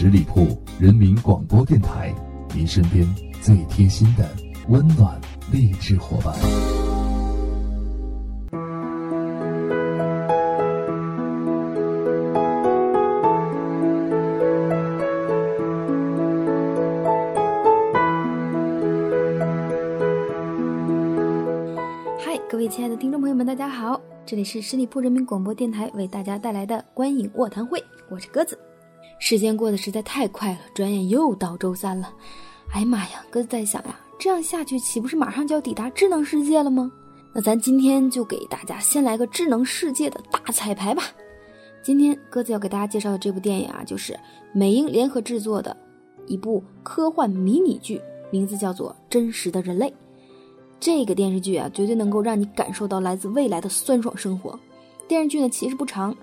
十里铺人民广播电台，您身边最贴心的温暖励志伙伴。嗨，各位亲爱的听众朋友们，大家好，这里是十里铺人民广播电台为大家带来的观影卧谈会，我是鸽子。时间过得实在太快了，转眼又到周三了。哎呀妈呀，鸽子在想呀，这样下去岂不是马上就要抵达智能世界了吗？那咱今天就给大家先来个智能世界的大彩排吧。今天鸽子要给大家介绍的这部电影啊，就是美英联合制作的一部科幻迷你剧，名字叫做《真实的人类》。这个电视剧啊，绝对能够让你感受到来自未来的酸爽生活。电视剧呢其实不长，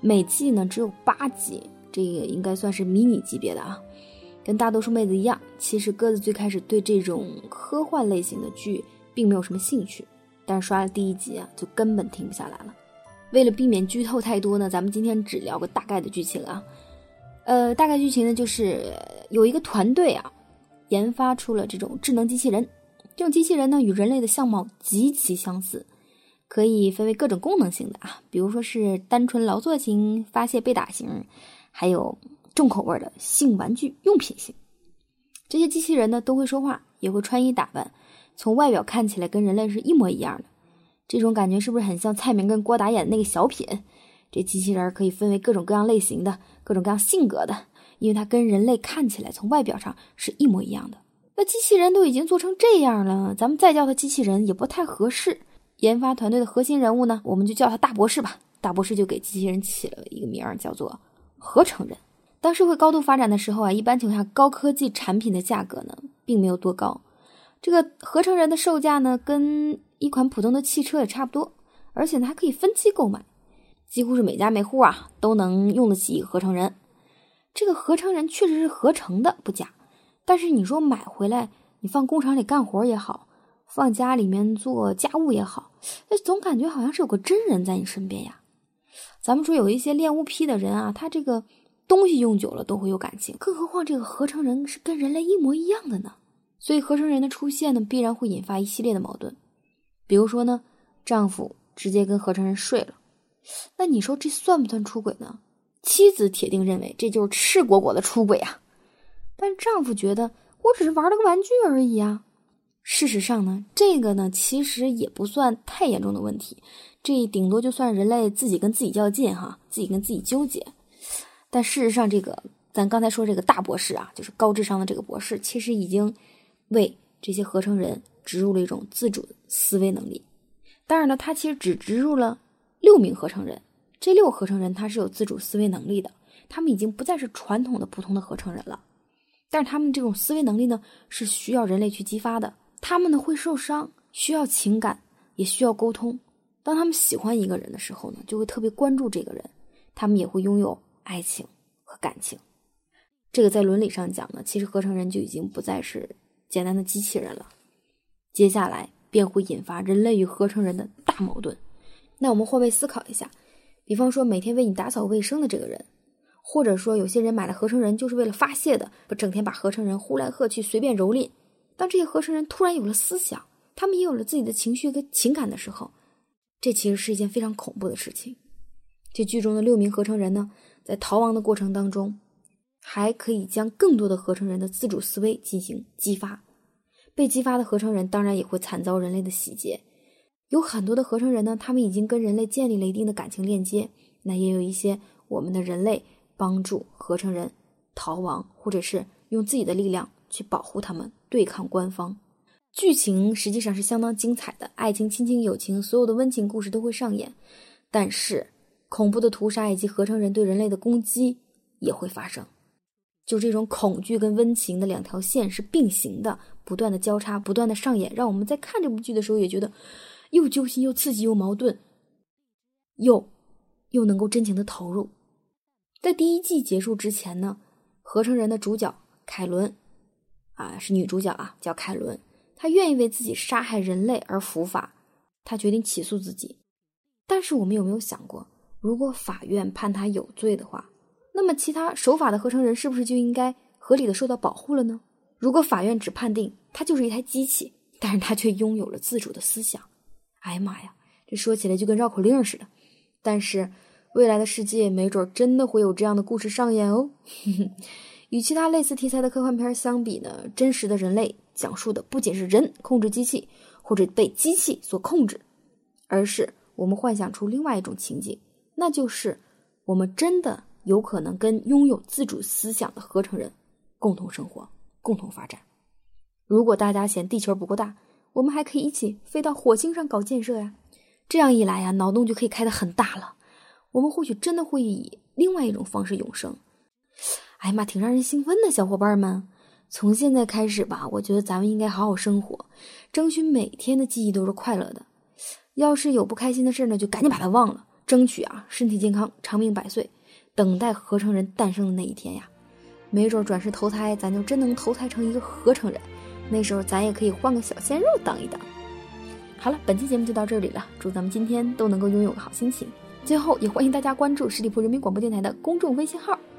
每季呢只有八集，这个应该算是迷你级别的啊。跟大多数妹子一样，其实鸽子最开始对这种科幻类型的剧并没有什么兴趣，但是刷了第一集啊，就根本停不下来了。为了避免剧透太多呢，咱们今天只聊个大概的剧情啊。呃，大概剧情呢就是有一个团队啊，研发出了这种智能机器人。这种机器人呢，与人类的相貌极其相似，可以分为各种功能型的啊，比如说是单纯劳作型、发泄被打型，还有重口味的性玩具用品型。这些机器人呢，都会说话，也会穿衣打扮，从外表看起来跟人类是一模一样的。这种感觉是不是很像蔡明跟郭达演的那个小品？这机器人可以分为各种各样类型的、各种各样性格的，因为它跟人类看起来从外表上是一模一样的。那机器人都已经做成这样了，咱们再叫它机器人也不太合适。研发团队的核心人物呢，我们就叫他大博士吧。大博士就给机器人起了一个名儿，叫做“合成人”。当社会高度发展的时候啊，一般情况下，高科技产品的价格呢，并没有多高。这个合成人的售价呢，跟一款普通的汽车也差不多，而且呢，还可以分期购买，几乎是每家每户啊都能用得起合成人。这个合成人确实是合成的，不假。但是你说买回来，你放工厂里干活也好，放家里面做家务也好，哎，总感觉好像是有个真人在你身边呀。咱们说有一些恋物癖的人啊，他这个东西用久了都会有感情，更何况这个合成人是跟人类一模一样的呢？所以合成人的出现呢，必然会引发一系列的矛盾。比如说呢，丈夫直接跟合成人睡了，那你说这算不算出轨呢？妻子铁定认为这就是赤果果的出轨啊。但丈夫觉得我只是玩了个玩具而已啊。事实上呢，这个呢其实也不算太严重的问题，这顶多就算人类自己跟自己较劲哈，自己跟自己纠结。但事实上，这个咱刚才说这个大博士啊，就是高智商的这个博士，其实已经为这些合成人植入了一种自主思维能力。当然了，他其实只植入了六名合成人，这六个合成人他是有自主思维能力的，他们已经不再是传统的普通的合成人了。但是他们这种思维能力呢，是需要人类去激发的。他们呢会受伤，需要情感，也需要沟通。当他们喜欢一个人的时候呢，就会特别关注这个人。他们也会拥有爱情和感情。这个在伦理上讲呢，其实合成人就已经不再是简单的机器人了。接下来便会引发人类与合成人的大矛盾。那我们换位思考一下，比方说每天为你打扫卫生的这个人。或者说，有些人买了合成人就是为了发泄的，不整天把合成人呼来喝去，随便蹂躏。当这些合成人突然有了思想，他们也有了自己的情绪和情感的时候，这其实是一件非常恐怖的事情。这剧中的六名合成人呢，在逃亡的过程当中，还可以将更多的合成人的自主思维进行激发。被激发的合成人当然也会惨遭人类的洗劫。有很多的合成人呢，他们已经跟人类建立了一定的感情链接。那也有一些我们的人类。帮助合成人逃亡，或者是用自己的力量去保护他们，对抗官方。剧情实际上是相当精彩的，爱情、亲情、友情，所有的温情故事都会上演。但是，恐怖的屠杀以及合成人对人类的攻击也会发生。就这种恐惧跟温情的两条线是并行的，不断的交叉，不断的上演，让我们在看这部剧的时候也觉得又揪心、又刺激、又矛盾，又又能够真情的投入。在第一季结束之前呢，合成人的主角凯伦，啊是女主角啊，叫凯伦。她愿意为自己杀害人类而伏法，她决定起诉自己。但是我们有没有想过，如果法院判她有罪的话，那么其他守法的合成人是不是就应该合理的受到保护了呢？如果法院只判定她就是一台机器，但是她却拥有了自主的思想，哎呀妈呀，这说起来就跟绕口令似的。但是未来的世界没准真的会有这样的故事上演哦。与其他类似题材的科幻片相比呢，真实的人类讲述的不仅是人控制机器或者被机器所控制，而是我们幻想出另外一种情景，那就是我们真的有可能跟拥有自主思想的合成人共同生活。共同发展。如果大家嫌地球不够大，我们还可以一起飞到火星上搞建设呀。这样一来呀，脑洞就可以开得很大了。我们或许真的会以另外一种方式永生。哎呀妈，挺让人兴奋的，小伙伴们！从现在开始吧，我觉得咱们应该好好生活，争取每天的记忆都是快乐的。要是有不开心的事呢，就赶紧把它忘了，争取啊身体健康，长命百岁，等待合成人诞生的那一天呀。没准转世投胎，咱就真能投胎成一个合成人，那时候咱也可以换个小鲜肉当一当。好了，本期节目就到这里了，祝咱们今天都能够拥有个好心情。最后也欢迎大家关注十里铺人民广播电台的公众微信号，